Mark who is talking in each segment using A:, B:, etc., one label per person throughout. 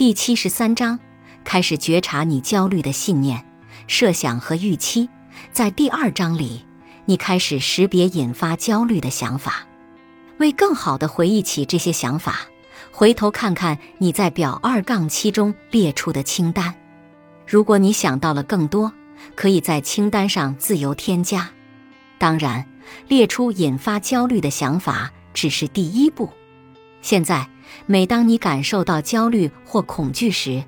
A: 第七十三章开始觉察你焦虑的信念、设想和预期。在第二章里，你开始识别引发焦虑的想法。为更好地回忆起这些想法，回头看看你在表二杠七中列出的清单。如果你想到了更多，可以在清单上自由添加。当然，列出引发焦虑的想法只是第一步。现在，每当你感受到焦虑或恐惧时，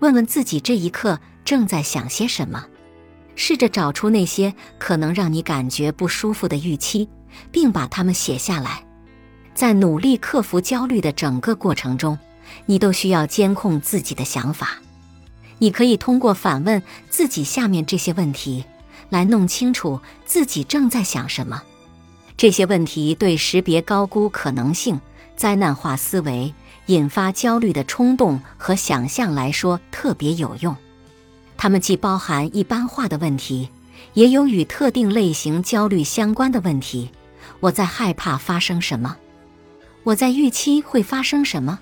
A: 问问自己这一刻正在想些什么。试着找出那些可能让你感觉不舒服的预期，并把它们写下来。在努力克服焦虑的整个过程中，你都需要监控自己的想法。你可以通过反问自己下面这些问题，来弄清楚自己正在想什么。这些问题对识别高估可能性、灾难化思维、引发焦虑的冲动和想象来说特别有用。它们既包含一般化的问题，也有与特定类型焦虑相关的问题。我在害怕发生什么？我在预期会发生什么？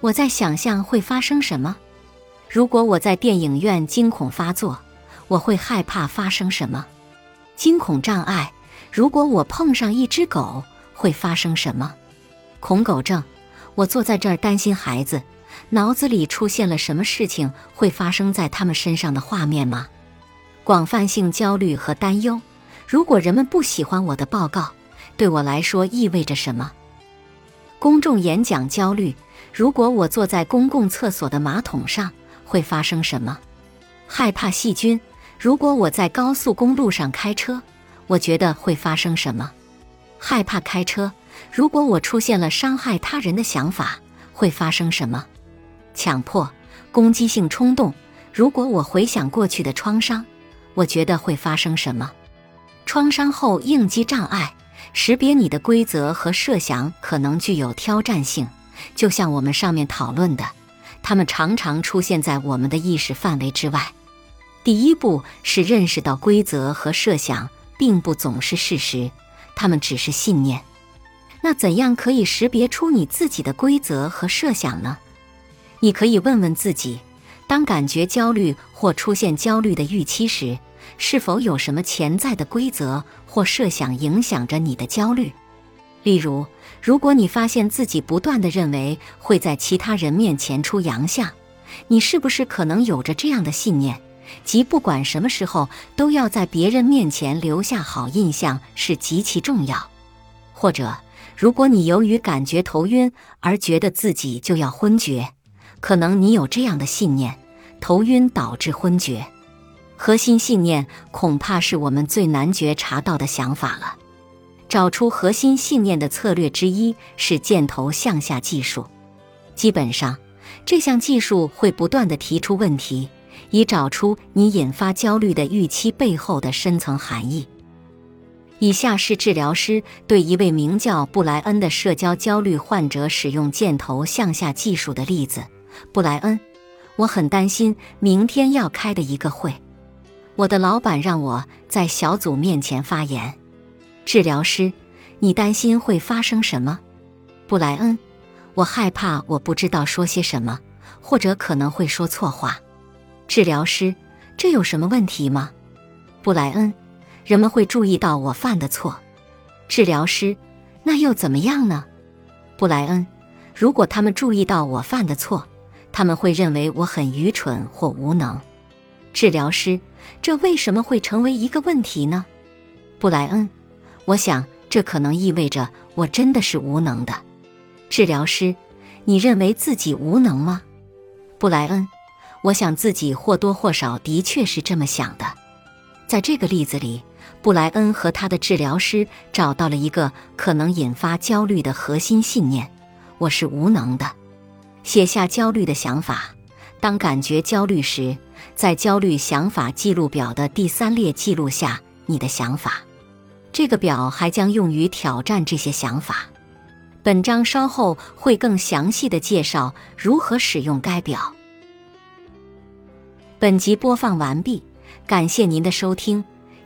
A: 我在想象会发生什么？如果我在电影院惊恐发作，我会害怕发生什么？惊恐障碍。如果我碰上一只狗，会发生什么？恐狗症。我坐在这儿担心孩子，脑子里出现了什么事情会发生在他们身上的画面吗？广泛性焦虑和担忧。如果人们不喜欢我的报告，对我来说意味着什么？公众演讲焦虑：如果我坐在公共厕所的马桶上，会发生什么？害怕细菌：如果我在高速公路上开车，我觉得会发生什么？害怕开车：如果我出现了伤害他人的想法，会发生什么？强迫攻击性冲动：如果我回想过去的创伤，我觉得会发生什么？创伤后应激障碍。识别你的规则和设想可能具有挑战性，就像我们上面讨论的，它们常常出现在我们的意识范围之外。第一步是认识到规则和设想并不总是事实，它们只是信念。那怎样可以识别出你自己的规则和设想呢？你可以问问自己：当感觉焦虑或出现焦虑的预期时。是否有什么潜在的规则或设想影响着你的焦虑？例如，如果你发现自己不断的认为会在其他人面前出洋相，你是不是可能有着这样的信念，即不管什么时候都要在别人面前留下好印象是极其重要？或者，如果你由于感觉头晕而觉得自己就要昏厥，可能你有这样的信念：头晕导致昏厥。核心信念恐怕是我们最难觉察到的想法了。找出核心信念的策略之一是箭头向下技术。基本上，这项技术会不断的提出问题，以找出你引发焦虑的预期背后的深层含义。以下是治疗师对一位名叫布莱恩的社交焦虑患者使用箭头向下技术的例子：布莱恩，我很担心明天要开的一个会。我的老板让我在小组面前发言。治疗师，你担心会发生什么？布莱恩，我害怕我不知道说些什么，或者可能会说错话。治疗师，这有什么问题吗？布莱恩，人们会注意到我犯的错。治疗师，那又怎么样呢？布莱恩，如果他们注意到我犯的错，他们会认为我很愚蠢或无能。治疗师，这为什么会成为一个问题呢？布莱恩，我想这可能意味着我真的是无能的。治疗师，你认为自己无能吗？布莱恩，我想自己或多或少的确是这么想的。在这个例子里，布莱恩和他的治疗师找到了一个可能引发焦虑的核心信念：我是无能的。写下焦虑的想法。当感觉焦虑时，在焦虑想法记录表的第三列记录下你的想法。这个表还将用于挑战这些想法。本章稍后会更详细的介绍如何使用该表。本集播放完毕，感谢您的收听。